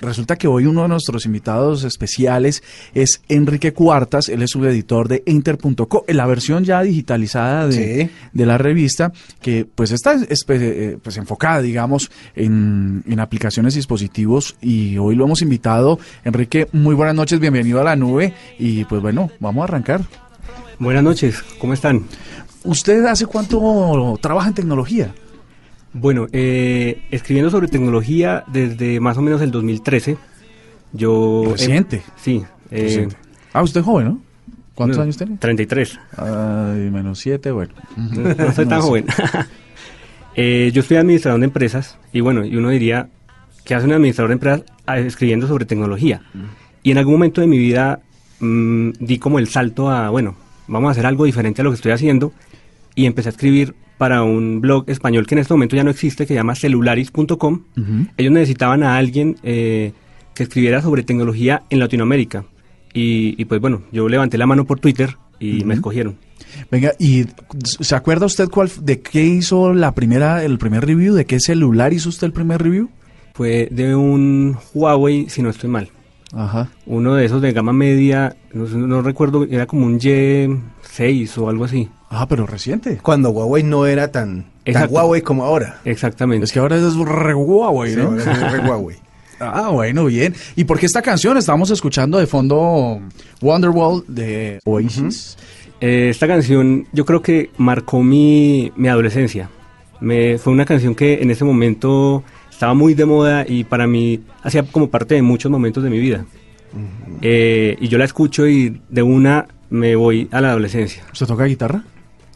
Resulta que hoy uno de nuestros invitados especiales es Enrique Cuartas, él es subeditor de Inter.co, la versión ya digitalizada de, Sí. de la revista, que pues está eh, pues, enfocada, digamos, en, en aplicaciones y dispositivos, y hoy lo hemos invitado. Enrique, muy buenas noches, bienvenido a la nube, y pues bueno, vamos a arrancar. Buenas noches, ¿cómo están? ¿Usted hace cuánto trabaja en tecnología? Bueno, eh, escribiendo sobre tecnología desde más o menos el 2013. Yo... Reciente. sí. eh, Reciente. Ah, usted es joven, ¿no? ¿Cuántos no, años tiene? 33. Ay, menos siete, bueno. No, no soy tan No joven. Eh, yo estoy administrador de empresas y bueno, y uno diría, ¿qué hace un administrador de empresas ah, escribiendo sobre tecnología? Y en algún momento de mi vida mm, di como el salto a, bueno, vamos a hacer algo diferente a lo que estoy haciendo y empecé a escribir para un blog español que en este momento ya no existe, que se llama celularis.com. Ujú. Ellos necesitaban a alguien eh, que escribiera sobre tecnología en Latinoamérica. Y, y pues bueno, yo levanté la mano por Twitter y me escogieron. Venga, ¿y se acuerda usted cuál de qué hizo la primera el primer review? ¿De qué celular hizo usted el primer review? Fue de un Huawei, si no estoy mal. Ajá. Uno de esos de gama media, no, no recuerdo, era como un Y6 o algo así. Ah, pero reciente. Cuando Huawei no era tan. Huawei como ahora. Exactamente. Es que ahora es re Huawei, Sí, ¿no? ahora es re Huawei. Ah, bueno, bien. ¿Y por qué esta canción? Estamos escuchando de fondo Wonderwall de Oasis. Eh, esta canción yo creo que marcó mi, mi adolescencia. Me, fue una canción que en ese momento estaba muy de moda y para mí hacía como parte de muchos momentos de mi vida. Eh, y yo la escucho y de una me voy a la adolescencia. ¿Usted toca guitarra?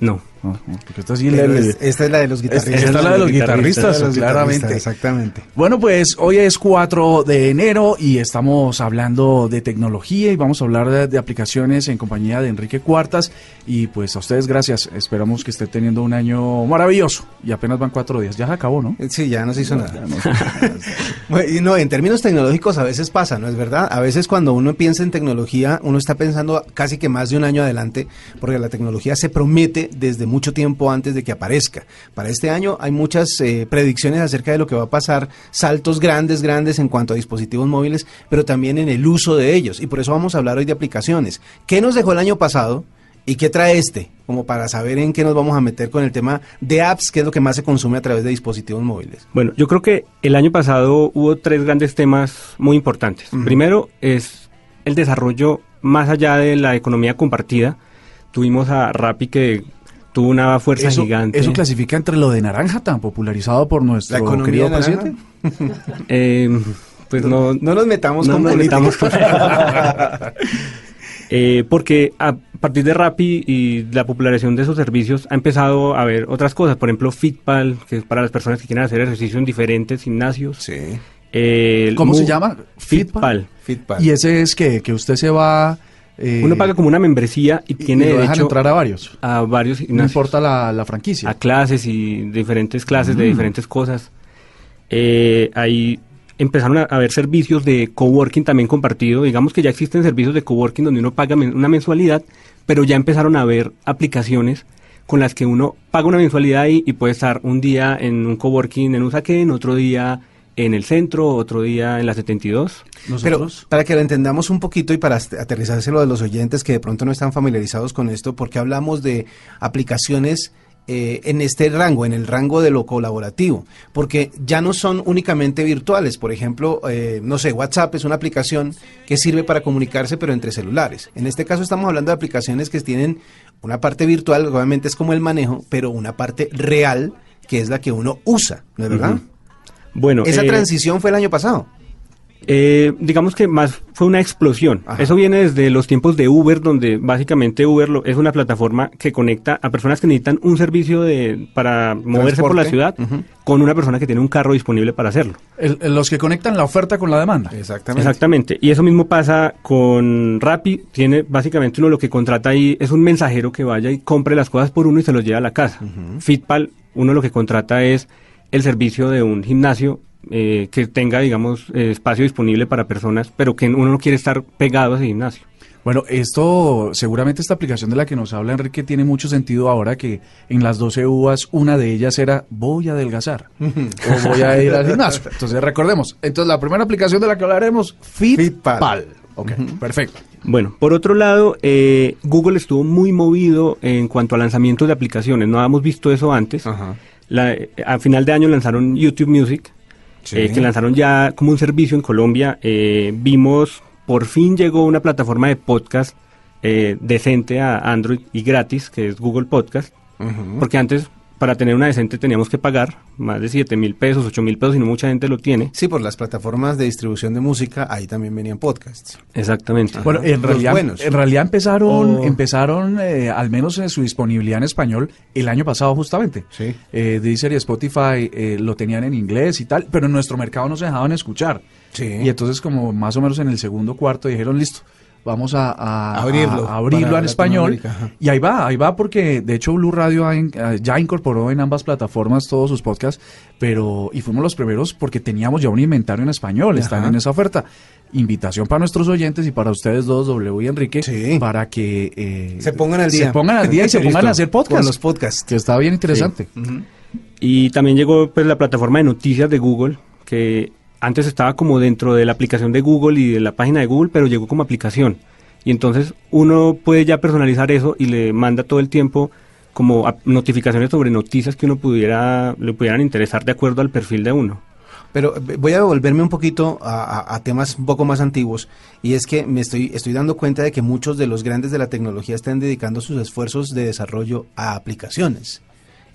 No. No, no, porque esta sí Pero le- es- esta es la de los guitarristas. esta es la de los guitarristas, claramente. guitarristas, Exactamente. Bueno, pues hoy es 4 de enero y estamos hablando de tecnología y vamos a hablar de, de aplicaciones en compañía de Enrique Cuartas. Y pues a ustedes gracias. Esperamos que esté teniendo un año maravilloso. Y apenas van cuatro días. Ya se acabó, ¿no? Sí, ya no se hizo nada. Bueno, no, en términos tecnológicos a veces pasa, ¿no es verdad? A veces cuando uno piensa en tecnología, uno está pensando casi que más de un año adelante, porque la tecnología se promete desde mucho tiempo antes de que aparezca. Para este año hay muchas eh, predicciones acerca de lo que va a pasar, saltos grandes, grandes en cuanto a dispositivos móviles, pero también en el uso de ellos. Y por eso vamos a hablar hoy de aplicaciones. ¿Qué nos dejó el año pasado? ¿Y qué trae este? Como para saber en qué nos vamos a meter con el tema de apps, que es lo que más se consume a través de dispositivos móviles. Bueno, yo creo que el año pasado hubo tres grandes temas muy importantes. Primero es el desarrollo más allá de la economía compartida. Tuvimos a Rappi que tuvo una fuerza Eso, gigante. eso clasifica entre lo de naranja tan popularizado por nuestro La economía querido presidente. Eh, pues no, No nos metamos no con nos política. metamos con- Eh, porque a partir de Rappi y la popularización de esos servicios ha empezado a haber otras cosas. Por ejemplo, Fitpal, que es para las personas que quieren hacer ejercicio en diferentes gimnasios. Sí, Eh, ¿Cómo se llama? Fitpal. Fitpal. Y ese es que, que usted se va... eh, Uno paga como una membresía y tiene y lo dejan derecho entrar a varios. a varios No importa la, la franquicia. a clases y diferentes clases de Mm. diferentes cosas. Eh, ahí empezaron a a haber servicios de coworking también compartido. Digamos que ya existen servicios de coworking donde uno paga men- una mensualidad, pero ya empezaron a haber aplicaciones con las que uno paga una mensualidad y, y puede estar un día en un coworking en Usaquén, otro día en el centro, otro día en la 72. Pero Nosotros... para que lo entendamos un poquito y para aterrizárselo de los oyentes que de pronto no están familiarizados con esto, porque hablamos de aplicaciones eh, en este rango, en el rango de lo colaborativo, porque ya no son únicamente virtuales. Por ejemplo, eh, no sé, WhatsApp es una aplicación que sirve para comunicarse, pero entre celulares. En este caso estamos hablando de aplicaciones que tienen una parte virtual, obviamente es como el manejo, pero una parte real, que es la que uno usa, ¿no es verdad? Bueno, Esa eh, transición fue el año pasado. Eh, digamos que más fue una explosión. Ajá. Eso viene desde los tiempos de Uber, donde básicamente Uber lo- es una plataforma que conecta a personas que necesitan un servicio de, para moverse por la ciudad con una persona que tiene un carro disponible para hacerlo. El- el- los que conectan la oferta con la demanda. Exactamente. Exactamente. Y eso mismo pasa con Rappi. Tiene básicamente uno lo que contrata ahí es un mensajero que vaya y compre las cosas por uno y se los lleva a la casa. Fitpal, uno lo que contrata es el servicio de un gimnasio eh, que tenga, digamos, eh, espacio disponible para personas, pero que uno no quiere estar pegado a ese gimnasio. Bueno, esto, seguramente esta aplicación de la que nos habla Enrique tiene mucho sentido ahora que en las 12 uvas una de ellas era voy a adelgazar o voy a ir al gimnasio. Entonces recordemos, entonces la primera aplicación de la que hablaremos, Fitpal. Fitpal. Ok, perfecto. Bueno, por otro lado, eh, Google estuvo muy movido en cuanto a lanzamientos de aplicaciones. No habíamos visto eso antes. Ajá. La- eh, a final de año lanzaron YouTube Music, Sí. eh, que lanzaron ya como un servicio en Colombia. Eh, vimos, por fin llegó una plataforma de podcast eh, decente a Android y gratis, que es Google Podcast, porque antes para tener una decente teníamos que pagar más de 7 mil pesos, 8 mil pesos y no mucha gente lo tiene. Sí, por las plataformas de distribución de música, ahí también venían podcasts. Exactamente. Bueno, en Los realidad, buenos. en realidad empezaron, empezaron eh, al menos en su disponibilidad en español el año pasado justamente. Sí. Eh, Deezer y Spotify eh, lo tenían en inglés y tal, pero en nuestro mercado no se dejaban escuchar. Sí. Y entonces como más o menos en el segundo cuarto dijeron, listo, vamos a, a- Abrirlo a- a abrirlo en español. Y ahí va, ahí va porque de hecho Blue Radio ha in- eh, ya incorporó en ambas plataformas todos sus podcasts, pero y fuimos los primeros porque teníamos ya un inventario en español, están en esa oferta. Invitación para nuestros oyentes y para ustedes dos, W y Enrique, Sí. para que eh, Se pongan al día. Se pongan al día y se pongan Listo. a hacer Con podcast. los podcasts. Que está bien interesante. Y también llegó pues la plataforma de noticias de Google, que antes estaba como dentro de la aplicación de Google y de la página de Google, pero llegó como aplicación. Y entonces uno puede ya personalizar eso y le manda todo el tiempo como notificaciones sobre noticias que uno pudiera le pudieran interesar de acuerdo al perfil de uno. Pero eh, voy a volverme un poquito a temas un poco más antiguos y es que me estoy, estoy dando cuenta de que muchos de los grandes de la tecnología están dedicando sus esfuerzos de desarrollo a aplicaciones.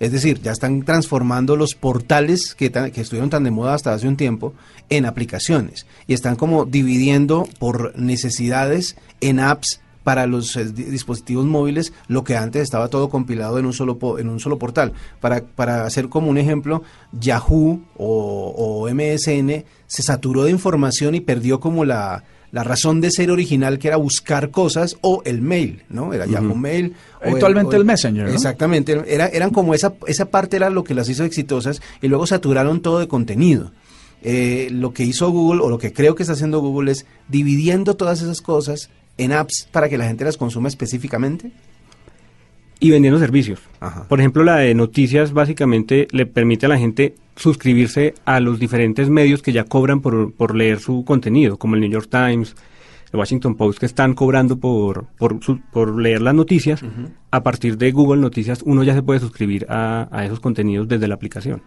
Es decir, ya están transformando los portales que, estuvieron tan de moda hasta hace un tiempo en aplicaciones. Y están como dividiendo por necesidades en apps para los eh, di- dispositivos móviles lo que antes estaba todo compilado en un solo po- en un solo portal. Para, para hacer como un ejemplo Yahoo o, o MSN se saturó de información y perdió como la, la razón de ser original que era buscar cosas o el mail no era Yahoo Mail Actualmente el Messenger, ¿no? exactamente era, eran como esa esa parte era lo que las hizo exitosas y luego saturaron todo de contenido eh, lo que hizo Google o lo que creo que está haciendo Google es dividiendo todas esas cosas en apps para que la gente las consuma específicamente. Y vendiendo servicios. Ajá. Por ejemplo, la de noticias básicamente le permite a la gente suscribirse a los diferentes medios que ya cobran por, por leer su contenido, como el New York Times, el Washington Post, que están cobrando por, por, su- por leer las noticias. A partir de Google Noticias, uno ya se puede suscribir a, a esos contenidos desde la aplicación.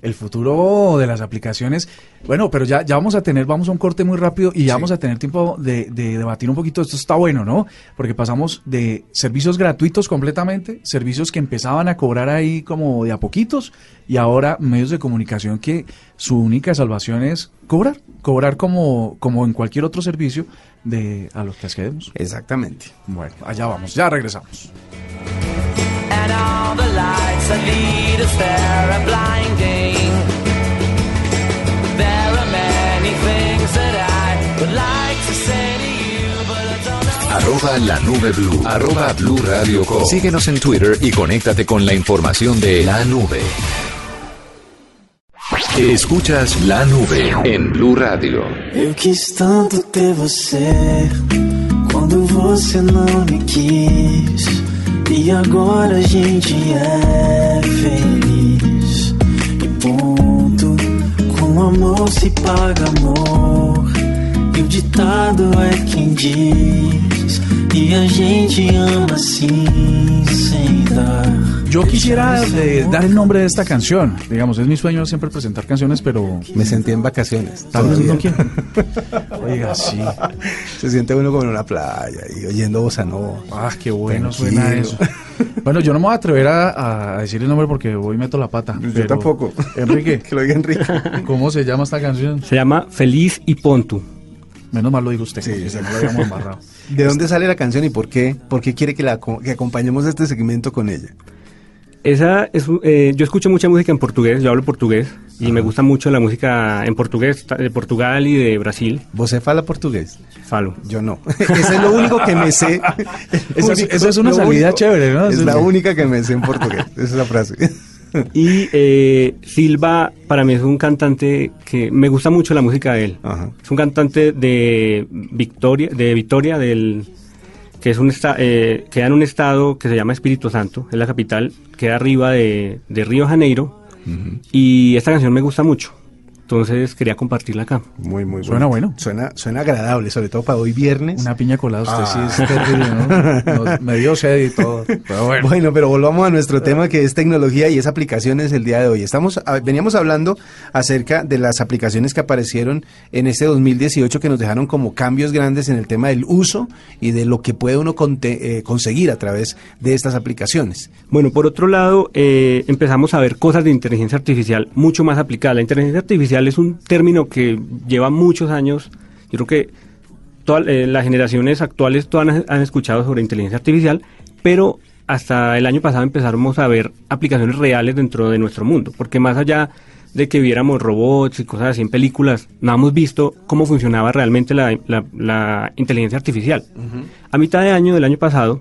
El futuro de las aplicaciones. Bueno, pero ya, ya vamos a tener, vamos a un corte muy rápido y ya vamos a tener tiempo de, de debatir un poquito. Esto está bueno, ¿no? Porque pasamos de servicios gratuitos completamente, servicios que empezaban a cobrar ahí como de a poquitos y ahora medios de comunicación que su única salvación es cobrar, cobrar como, como en cualquier otro servicio de a los que accedemos. Exactamente. Bueno, allá vamos, ya regresamos. Arroba la nube blue. Arroba blue radio com. Síguenos en Twitter y conéctate con la información de la nube. Escuchas la nube en Blue Radio. Eu quis tanto ter você quando você não me quis. E agora a gente é feliz. E ponto. Com amor se paga amor. E o ditado é quem diz. E a gente ama assim sem dar. Yo quisiera eh, dar el nombre de esta canción. Digamos, es mi sueño siempre presentar canciones, pero Me sentí en vacaciones. tal vez no quiero. Oiga, sí. Se siente uno como en una playa y oyendo bossa nova. Ah, qué bueno Tranquilo. suena eso. Bueno, yo no me voy a atrever a, a decir el nombre porque voy y meto la pata. Yo pero- tampoco. Enrique, que lo diga Enrique. ¿cómo se llama esta canción? Se llama Feliz y Pontu. Menos mal lo dijo usted, Sí, no lo habíamos embarrado. ¿De dónde sale la canción y por qué? ¿Por qué quiere que, la, que acompañemos este segmento con ella? Esa es, eh, yo escucho mucha música en portugués, yo hablo portugués y me gusta mucho la música en portugués de Portugal y de Brasil. ¿Vos fala portugués? Falo. Yo no. Eso es lo único que me sé. Esa es- Único, esa es una salida chévere, ¿no? Es Eso la es- única que me sé en portugués. Esa es la frase. Y eh, Silva para mí es un cantante que me gusta mucho la música de él. Ajá. Es un cantante de Victoria, de Victoria del que es un esta- eh, queda en un estado que se llama Espíritu Santo, es la capital, queda arriba de, de Río Janeiro y esta canción me gusta mucho. Entonces quería compartirla acá. Muy, muy Suena bueno. Suena, suena agradable, sobre todo para hoy viernes. Una piña colada, usted Ah. sí es terrible, ¿no? Nos- me dio sed y todo. Pero bueno. Bueno, pero volvamos a nuestro tema que es tecnología y es aplicaciones el día de hoy. Estamos a- veníamos hablando acerca de las aplicaciones que aparecieron en este 2018 que nos dejaron como cambios grandes en el tema del uso y de lo que puede uno conte- eh, conseguir a través de estas aplicaciones. Bueno, por otro lado, eh, empezamos a ver cosas de inteligencia artificial mucho más aplicadas. La inteligencia artificial es un término que lleva muchos años. Yo creo que todas eh, las generaciones actuales todas han, han escuchado sobre inteligencia artificial, pero hasta el año pasado empezamos a ver aplicaciones reales dentro de nuestro mundo, porque más allá de que viéramos robots y cosas así en películas, no hemos visto cómo funcionaba realmente la, la- la inteligencia artificial. A mitad de año del año pasado,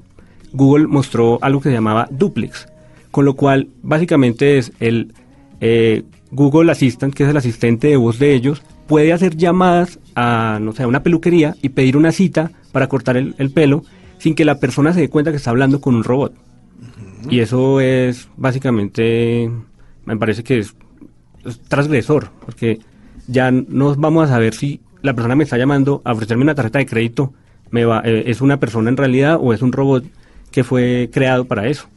Google mostró algo que se llamaba Duplex, con lo cual básicamente es el eh, Google Assistant, que es el asistente de voz de ellos, puede hacer llamadas a, no sé, a una peluquería y pedir una cita para cortar el, el pelo sin que la persona se dé cuenta que está hablando con un robot. Y eso es básicamente, me parece que es, es transgresor, porque ya no vamos a saber si la persona me está llamando a ofrecerme una tarjeta de crédito, me va, eh, es una persona en realidad o es un robot que fue creado para eso.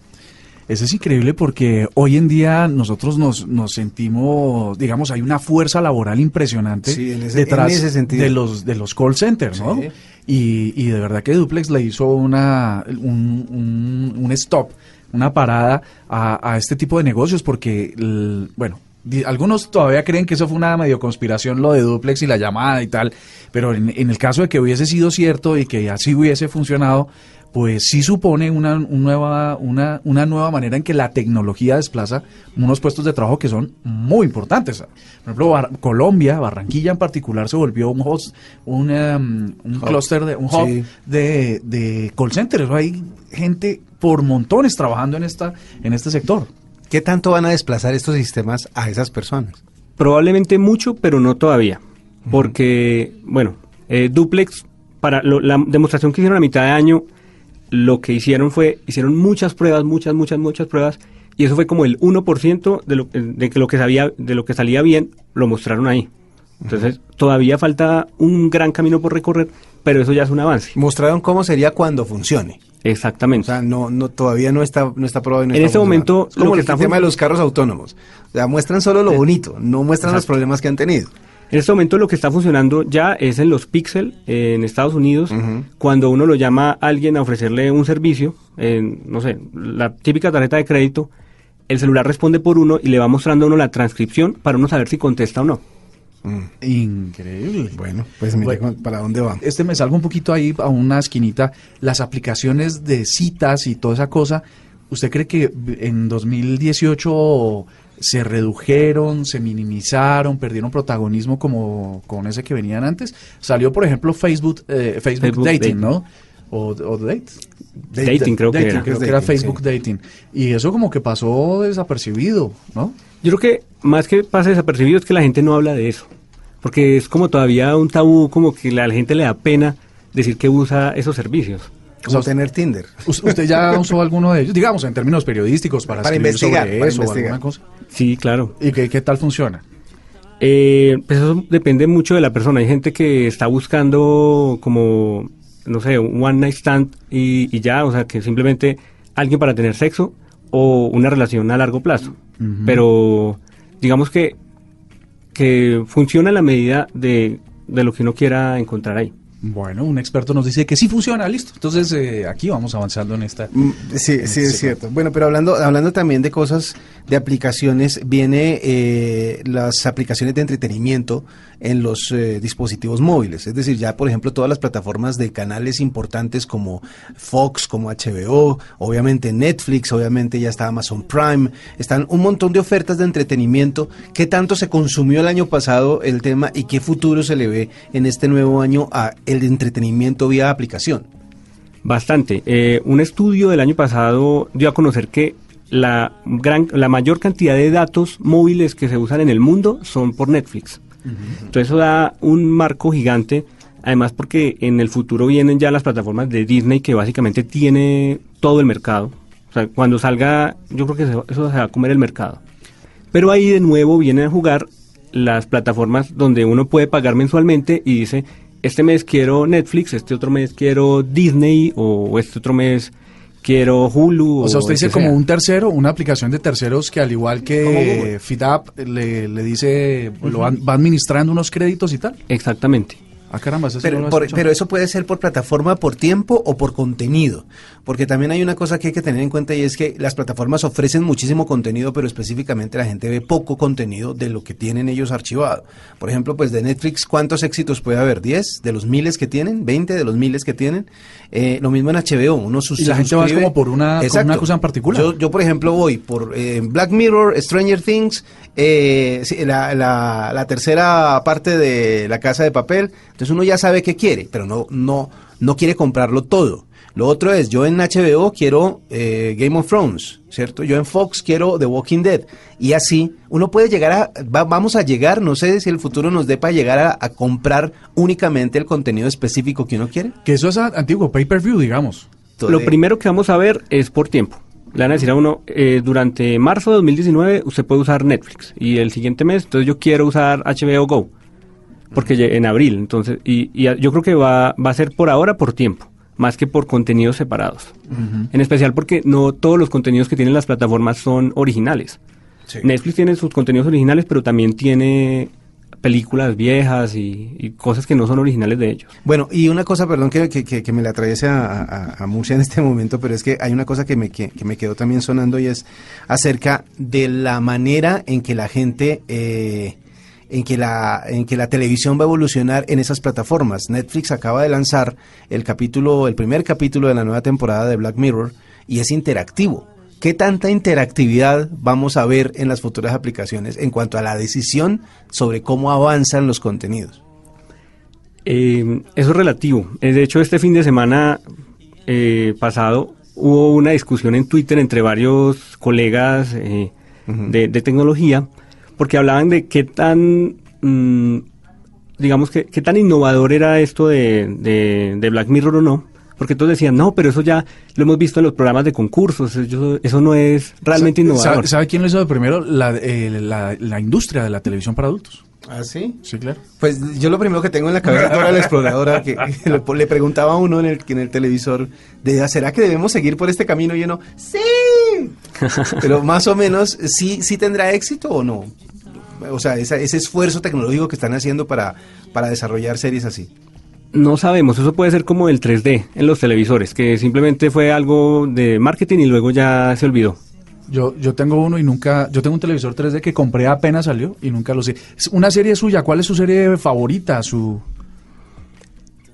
Eso es increíble porque hoy en día nosotros nos, nos sentimos, digamos, hay una fuerza laboral impresionante Sí, en ese- detrás de los de los call centers, ¿no? Sí. Y, y de verdad que Duplex le hizo una un, un- un stop, una parada a, a este tipo de negocios porque, el- bueno, algunos todavía creen que eso fue una medio conspiración lo de Duplex y la llamada y tal, pero en, en el caso de que hubiese sido cierto y que así hubiese funcionado, pues sí supone una, un nueva, una, una nueva manera en que la tecnología desplaza unos puestos de trabajo que son muy importantes. Por ejemplo, Bar- Colombia, Barranquilla en particular, se volvió un host, un, em, un clúster, de, un hub Sí. de, de call centers. Hay gente por montones trabajando en, esta, en este sector. ¿Qué tanto van a desplazar estos sistemas a esas personas? Probablemente mucho, pero no todavía. Porque, bueno, eh, Duplex, para lo- la demostración que hicieron a mitad de año, lo que hicieron fue, hicieron muchas pruebas, muchas, muchas, muchas pruebas, y eso fue como el 1% de lo, de que lo que sabía, de lo que salía bien, lo mostraron ahí. Entonces, todavía falta un gran camino por recorrer, pero eso ya es un avance. Mostraron cómo sería cuando funcione. O Exactamente. sea, no, no, todavía no está, no está probado. y no En está este momento, es como lo que el está tema de los carros autónomos. O sea, muestran solo lo bonito, no muestran los problemas que han tenido. En este momento lo que está funcionando ya es en los Pixel eh, en Estados Unidos, cuando uno lo llama a alguien a ofrecerle un servicio, en, no sé, la típica tarjeta de crédito, el celular responde por uno y le va mostrando a uno la transcripción para uno saber si contesta o no. Increíble. Bueno, pues mire Bueno. para dónde vamos. Este me salgo un poquito ahí a una esquinita. Las aplicaciones de citas y toda esa cosa, ¿usted cree que en 2018 se redujeron, se minimizaron, perdieron protagonismo como con ese que venían antes? Salió, por ejemplo, Facebook, eh, Facebook, Facebook Dating, Dating. ¿no? O, o Date. Dating creo que Dating, era. creo que Dating, era sí. Facebook Dating. Y eso como que pasó desapercibido, ¿no? Yo creo que más que pase desapercibido es que la gente no habla de eso, porque es como todavía un tabú, como que la gente le da pena decir que usa esos servicios. Como O sea, tener Tinder. ¿Us- ¿Usted ya usó alguno de ellos? Digamos, en términos periodísticos, para, Para escribir investigar, sobre para eso o investigar. alguna cosa. Sí, claro. ¿Y qué, qué tal funciona? Eh, pues eso depende mucho de la persona. Hay gente que está buscando como, no sé, un one night stand y, y ya, o sea, que simplemente alguien para tener sexo o una relación a largo plazo. Pero digamos que, que funciona a la medida de, de lo que uno quiera encontrar ahí. Bueno, un experto nos dice que sí funciona, listo. Entonces eh, aquí vamos avanzando en esta. Mm, Sí, sí, es cierto. Bueno, pero hablando, hablando también de cosas, de aplicaciones, viene eh, las aplicaciones de entretenimiento en los eh, dispositivos móviles. Es decir, ya por ejemplo todas las plataformas de canales importantes como Fox, como HBO, obviamente Netflix, obviamente ya está Amazon Prime, están un montón de ofertas de entretenimiento. ¿Qué tanto se consumió el año pasado el tema y qué futuro se le ve en este nuevo año a el entretenimiento vía aplicación? Bastante. Eh, un estudio del año pasado dio a conocer que la, gran, la mayor cantidad de datos móviles que se usan en el mundo son por Netflix. Entonces eso da un marco gigante, además porque en el futuro vienen ya las plataformas de Disney que básicamente tiene todo el mercado. O sea, cuando salga, yo creo que eso, se va a comer el mercado. Pero ahí de nuevo vienen a jugar las plataformas donde uno puede pagar mensualmente y dice, este mes quiero Netflix, este otro mes quiero Disney o este otro mes quiero Hulu. O sea, usted dice como sea. un tercero, una aplicación de terceros que al igual que FitApp le, le dice, lo van- va administrando unos créditos y tal. Exactamente. Ah, caramba, eso Pero, por- pero eso puede ser por plataforma, por tiempo o por contenido. Porque también hay una cosa que hay que tener en cuenta y es que las plataformas ofrecen muchísimo contenido, pero específicamente la gente ve poco contenido de lo que tienen ellos archivado. Por ejemplo, pues de Netflix, ¿cuántos éxitos puede haber? ¿10 de los miles que tienen? ¿20 de los miles que tienen? Eh, lo mismo en HBO. Uno sus- Y la gente va como por una- una cosa en particular. Yo, yo, por ejemplo, voy por eh, Black Mirror, Stranger Things, eh, sí, la, la- la tercera parte de La Casa de Papel. Entonces uno ya sabe qué quiere, pero no, no, no quiere comprarlo todo. Lo otro es, yo en HBO quiero eh, Game of Thrones, ¿cierto? Yo en Fox quiero The Walking Dead. Y así, uno puede llegar a, va- vamos a llegar, no sé si el futuro nos dé para llegar a, a comprar únicamente el contenido específico que uno quiere. Que eso es antiguo, pay-per-view, digamos. Todo Lo de- primero que vamos a ver es por tiempo. Le van a decir a uno, eh, durante marzo de 2019 usted puede usar Netflix y el siguiente mes, entonces yo quiero usar HBO Go, porque en abril, entonces, y, yo creo que va, va a ser por ahora por tiempo, más que por contenidos separados. En especial porque no todos los contenidos que tienen las plataformas son originales. Netflix tiene sus contenidos originales, pero también tiene películas viejas y, cosas que no son originales de ellos. Bueno, y una cosa, perdón que, que, que- que me la atraviese a, a- a Murcia en este momento, pero es que hay una cosa que me, que, que me quedó también sonando y es acerca de la manera en que la gente, eh, en, que la, en que la televisión va a evolucionar en esas plataformas. Netflix acaba de lanzar el capítulo, el primer capítulo de la nueva temporada de Black Mirror y es interactivo. ¿Qué tanta interactividad vamos a ver en las futuras aplicaciones en cuanto a la decisión sobre cómo avanzan los contenidos? Eh, eso es relativo. Eh, De hecho, este fin de semana eh, pasado hubo una discusión en Twitter entre varios colegas eh, de, de tecnología, porque hablaban de qué tan, mm, digamos, que, qué tan innovador era esto de, de- de Black Mirror o no. Porque todos decían, no, pero eso ya lo hemos visto en los programas de concursos, eso, eso no es realmente innovador. ¿Sabe, quién lo hizo de primero? La, eh, la, la industria de la televisión para adultos. ¿Ah, sí? Sí, claro. Pues yo lo primero que tengo en la cabeza es Dora la exploradora, que le, le preguntaba a uno en el, en el televisor, de, ¿será que debemos seguir por este camino? Y uno, ¡sí! Pero más o menos, ¿sí, sí tendrá éxito o no? O sea, esa- ese esfuerzo tecnológico que están haciendo para, para desarrollar series así. No sabemos, eso puede ser como el 3D en los televisores, que simplemente fue algo de marketing y luego ya se olvidó. Yo, yo tengo uno y nunca, yo tengo un televisor 3D que compré apenas salió y nunca lo sé. Una serie suya, ¿cuál es su serie favorita? Su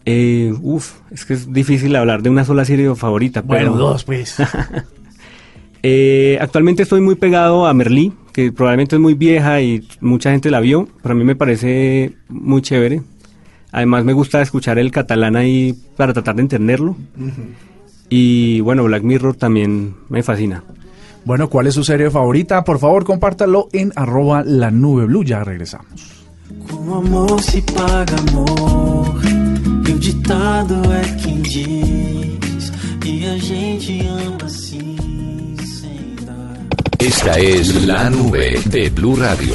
Eh, uf, es que es difícil hablar de una sola serie favorita. bueno, pero, dos pues. Eh, actualmente estoy muy pegado a Merlí, que probablemente es muy vieja y mucha gente la vio, pero a mí me parece muy chévere. Además me gusta escuchar el catalán ahí para tratar de entenderlo. Y bueno, Black Mirror también me fascina. Bueno, ¿cuál es su serie favorita? Por favor, compártalo en arroba la nube blue. Ya regresamos. Com amor se paga amor. E o ditado é quem diz. E a gente ama assim, sem dar. Esta es la nube de Blue Radio.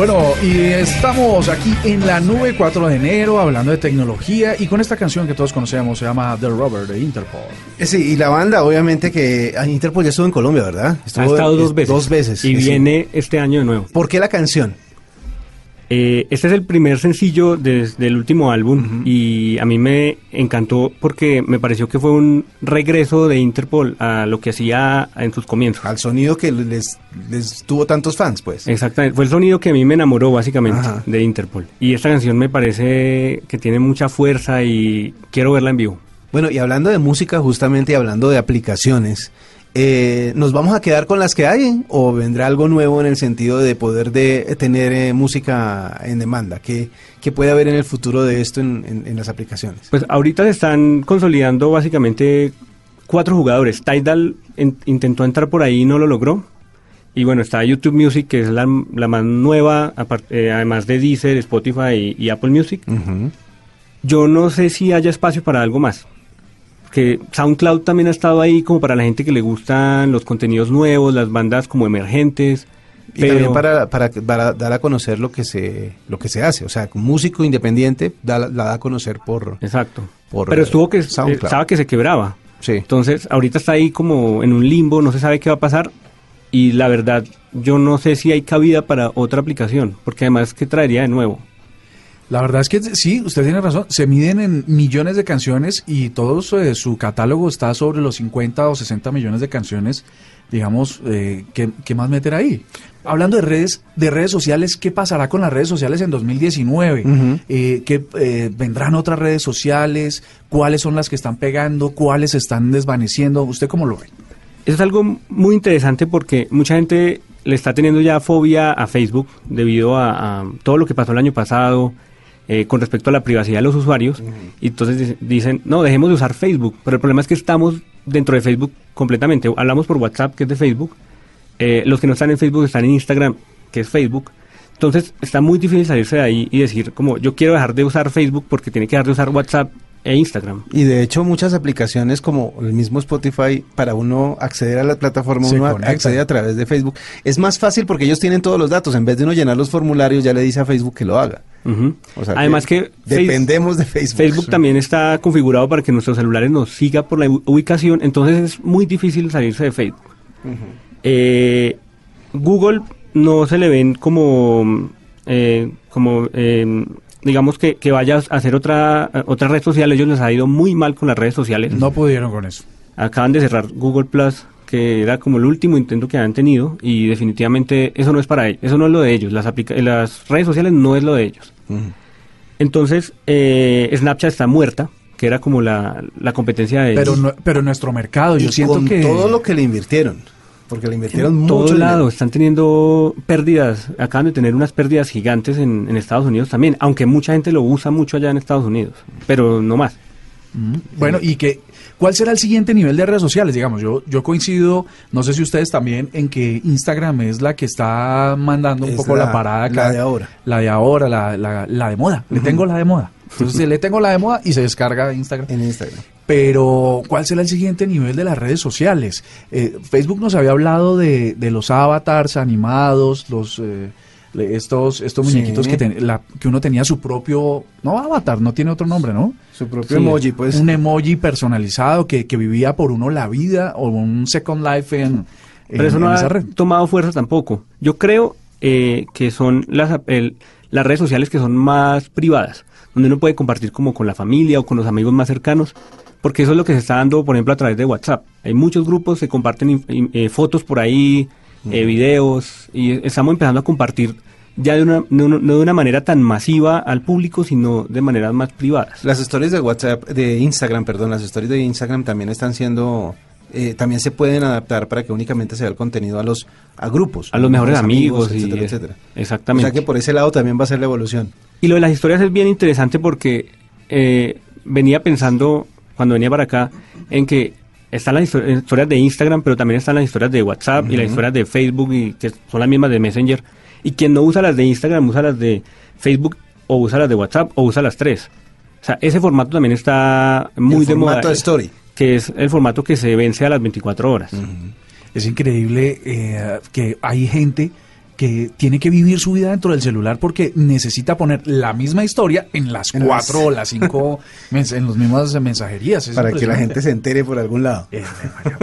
Bueno, y estamos aquí en la nube 4 de enero hablando de tecnología y con esta canción que todos conocemos se llama The Rover de Interpol. Eh, Sí, y la banda, obviamente que ah, Interpol ya estuvo en Colombia, ¿verdad? Ha Estuvo, estado dos eh, veces. Dos veces. Y sí. viene este año de nuevo. ¿Por qué la canción? Eh, este es el primer sencillo des- del último álbum y a mí me encantó porque me pareció que fue un regreso de Interpol a lo que hacía en sus comienzos. Al sonido que les, les tuvo tantos fans, pues. Exactamente, fue el sonido que a mí me enamoró básicamente Ajá. de Interpol. Y esta canción me parece que tiene mucha fuerza y quiero verla en vivo. Bueno, y hablando de música, justamente y hablando de aplicaciones, eh, ¿nos vamos a quedar con las que hay o vendrá algo nuevo en el sentido de poder de tener eh, música en demanda? ¿Qué, qué puede haber en el futuro de esto en, en- en las aplicaciones? Pues ahorita se están consolidando básicamente cuatro jugadores. Tidal en- intentó entrar por ahí y no lo logró. Y bueno, está YouTube Music, que es la, la más nueva, eh, además de Deezer, Spotify y, y Apple Music. Yo no sé si haya espacio para algo más. Que SoundCloud también ha estado ahí como para la gente que le gustan los contenidos nuevos, las bandas como emergentes. Y también para, para, para dar a conocer lo que se lo que se hace, o sea, músico independiente da, la da a conocer por... Exacto. por, Pero eh, estuvo que SoundCloud. estaba que se quebraba. Sí. Entonces, ahorita está ahí como en un limbo, no se sabe qué va a pasar. Y la verdad, yo no sé si hay cabida para otra aplicación, porque además, ¿qué traería de nuevo? La verdad es que sí, usted tiene razón, se miden en millones de canciones y todo su, eh, su catálogo está sobre los 50 o 60 millones de canciones, digamos, eh, ¿qué, qué más meter ahí? Hablando de redes, de redes sociales, ¿qué pasará con las redes sociales en 2019? Ujú. Eh, ¿qué, eh, ¿Vendrán otras redes sociales? ¿Cuáles son las que están pegando? ¿Cuáles están desvaneciendo? ¿Usted cómo lo ve? Eso es algo muy interesante porque mucha gente le está teniendo ya fobia a Facebook debido a, a todo lo que pasó el año pasado eh, con respecto a la privacidad de los usuarios. Y entonces dic- dicen, no, dejemos de usar Facebook. Pero el problema es que estamos dentro de Facebook completamente. Hablamos por WhatsApp, que es de Facebook. Eh, los que no están en Facebook están en Instagram, que es Facebook. Entonces está muy difícil salirse de ahí y decir, como yo quiero dejar de usar Facebook porque tiene que dejar de usar WhatsApp e Instagram. Y de hecho muchas aplicaciones como el mismo Spotify, para uno acceder a la plataforma, Se uno accede a través de Facebook. Es más fácil porque ellos tienen todos los datos. En vez de uno llenar los formularios, ya le dice a Facebook que lo haga. O sea Además que, dependemos de Facebook. Facebook también está configurado para que nuestros celulares nos siga por la ubicación, entonces es muy difícil salirse de Facebook. Eh, Google no se le ven como, eh, como eh, digamos que, que vaya a hacer otra, otra red social, ellos les ha ido muy mal con las redes sociales. No pudieron con eso. Acaban de cerrar Google Plus, que era como el último intento que habían tenido, y definitivamente eso no es para ellos, eso no es lo de ellos, las, aplica- las redes sociales no es lo de ellos. Entonces, eh, Snapchat está muerta, que era como la, la competencia de Pero, ellos. no- pero nuestro mercado, yo Y siento con que... todo lo que le invirtieron. Porque le invirtieron en mucho todo dinero. lado están teniendo pérdidas, acaban de tener unas pérdidas gigantes en, en Estados Unidos también, aunque mucha gente lo usa mucho allá en Estados Unidos, pero no más. Mm, Bueno, y que, ¿cuál será el siguiente nivel de redes sociales? Digamos, yo, yo coincido, no sé si ustedes también, en que Instagram es la que está mandando un Es poco la, la- parada acá. la de ahora. La de ahora, la, la, la de moda. Le tengo la de moda. Entonces le tengo la de moda y se descarga Instagram. En Instagram. Pero, ¿cuál será el siguiente nivel de las redes sociales? Eh, Facebook nos había hablado de, de los avatars animados, los eh, estos estos Sí. muñequitos que, ten- la- que uno tenía su propio, no avatar, no tiene otro nombre, ¿no? Su propio Sí. emoji, pues. un emoji personalizado que, que vivía por uno la vida o un second life en, Pero en- eso no en ha esa red. tomado fuerza tampoco. Yo creo eh, que son las, el- las redes sociales que son más privadas, donde uno puede compartir como con la familia o con los amigos más cercanos, porque eso es lo que se está dando, por ejemplo, a través de WhatsApp. Hay muchos grupos, se comparten eh, fotos por ahí, eh, videos, y estamos empezando a compartir ya de una, no, no- de una manera tan masiva al público, sino de maneras más privadas. Las stories de WhatsApp, de Instagram, perdón, las stories de Instagram también están siendo, eh, también se pueden adaptar para que únicamente se vea el contenido a los a grupos, A los mejores amigos, y, etcétera, eh, etcétera. Exactamente. O sea que por ese lado también va a ser la evolución. Y lo de las historias es bien interesante porque eh, venía pensando, cuando venía para acá, en que están las histo- historias de Instagram, pero también están las historias de WhatsApp y las historias de Facebook, y que son las mismas de Messenger. Y quien no usa las de Instagram, usa las de Facebook, o usa las de WhatsApp, o usa las tres. O sea, ese formato también está muy El de moda. formato de story. Que es el formato que se vence a las 24 horas. Es increíble eh, que hay gente que tiene que vivir su vida dentro del celular porque necesita poner la misma historia en las En las- cuatro o las cinco, en las mismas mensajerías. Es Para que la gente se entere por algún lado. Eh,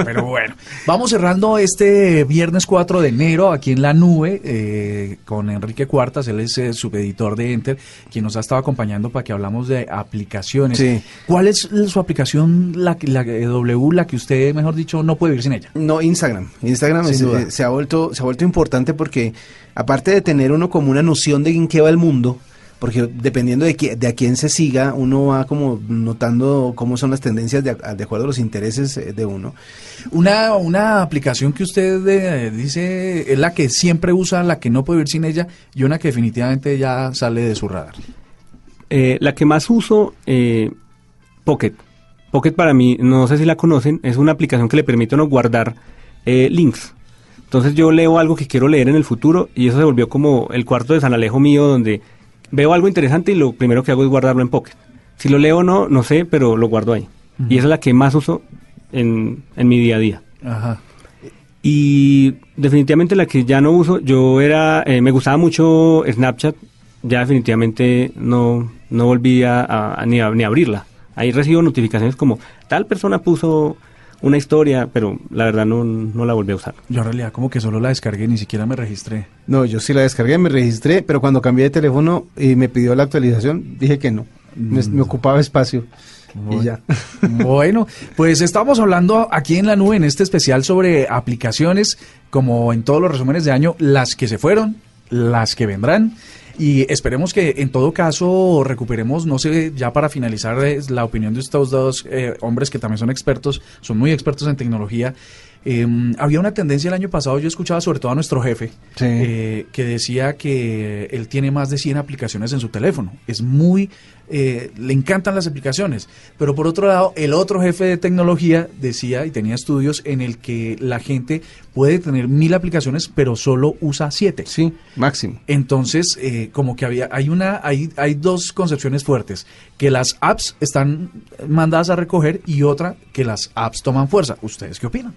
Pero bueno, vamos cerrando este viernes 4 de enero aquí en la nube eh, con Enrique Cuartas, él es eh, subeditor de Enter, quien nos ha estado acompañando para que hablamos de aplicaciones. Sí. ¿Cuál es su aplicación, la, la que- W, la que usted, mejor dicho, no puede vivir sin ella? No, Instagram. Instagram es- eh, se, ha vuelto, se ha vuelto importante porque, aparte de tener uno como una noción de en qué va el mundo, porque dependiendo de, qui- de a quién se siga, uno va como notando cómo son las tendencias de, de acuerdo a los intereses eh, de uno. Una, una aplicación que usted eh, dice es la que siempre usa, la que no puede vivir sin ella, y una que definitivamente ya sale de su radar. Eh, la que más uso, eh, Pocket. Pocket para mí, no sé si la conocen, es una aplicación que le permite a uno guardar eh, links. Entonces yo leo algo que quiero leer en el futuro y eso se volvió como el cuarto de San Alejo mío donde veo algo interesante y lo primero que hago es guardarlo en Pocket. Si lo leo o no, no sé, pero lo guardo ahí. Y esa es la que más uso en, en mi día a día. Ajá. Y definitivamente la que ya no uso, yo era, eh, me gustaba mucho Snapchat, ya definitivamente no, no volví a, a- ni, a, ni abrirla. Ahí recibo notificaciones como tal persona puso una historia, pero la verdad no, no la volví a usar. Yo en realidad como que solo la descargué, ni siquiera me registré. No, yo sí la descargué, me registré, pero cuando cambié de teléfono y me pidió la actualización, dije que no. Me, me ocupaba espacio. Y ya. Bueno, pues estamos hablando aquí en la nube en este especial sobre aplicaciones, como en todos los resúmenes de año, las que se fueron, las que vendrán. Y esperemos que en todo caso recuperemos, no sé, ya para finalizar eh, la opinión de estos dos eh, hombres que también son expertos, son muy expertos en tecnología. Eh, había una tendencia el año pasado, yo escuchaba sobre todo a nuestro jefe, Sí. eh, que decía que él tiene más de 100 aplicaciones en su teléfono. Es muy, eh, le encantan las aplicaciones. Pero por otro lado, el otro jefe de tecnología decía y tenía estudios en el que la gente puede tener mil aplicaciones, pero solo usa siete. Sí, máximo. Entonces, eh, como que había, hay una, hay, hay dos concepciones fuertes, que las apps están mandadas a recoger y otra que las apps toman fuerza. ¿Ustedes qué opinan?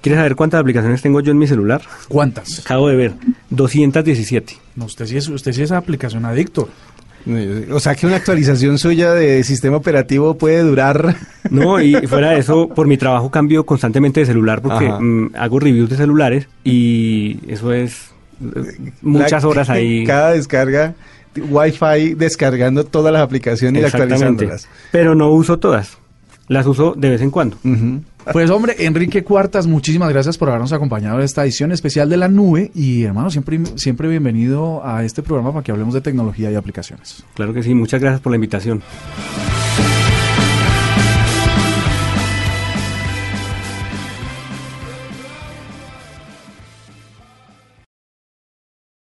¿Quieres saber cuántas aplicaciones tengo yo en mi celular? ¿Cuántas? Acabo de ver, 217. No, usted sí es, usted sí es aplicación adicto. O sea que una actualización suya de sistema operativo puede durar. No, y fuera de eso, por mi trabajo cambio constantemente de celular porque mm, hago reviews de celulares y eso es muchas La- horas ahí. Cada descarga, Wi-Fi descargando todas las aplicaciones y actualizándolas. Pero no uso todas. Las uso de vez en cuando. Pues hombre, Enrique Cuartas, muchísimas gracias por habernos acompañado en esta edición especial de la nube y hermano, siempre, siempre bienvenido a este programa para que hablemos de tecnología y aplicaciones. Claro que sí, muchas gracias por la invitación.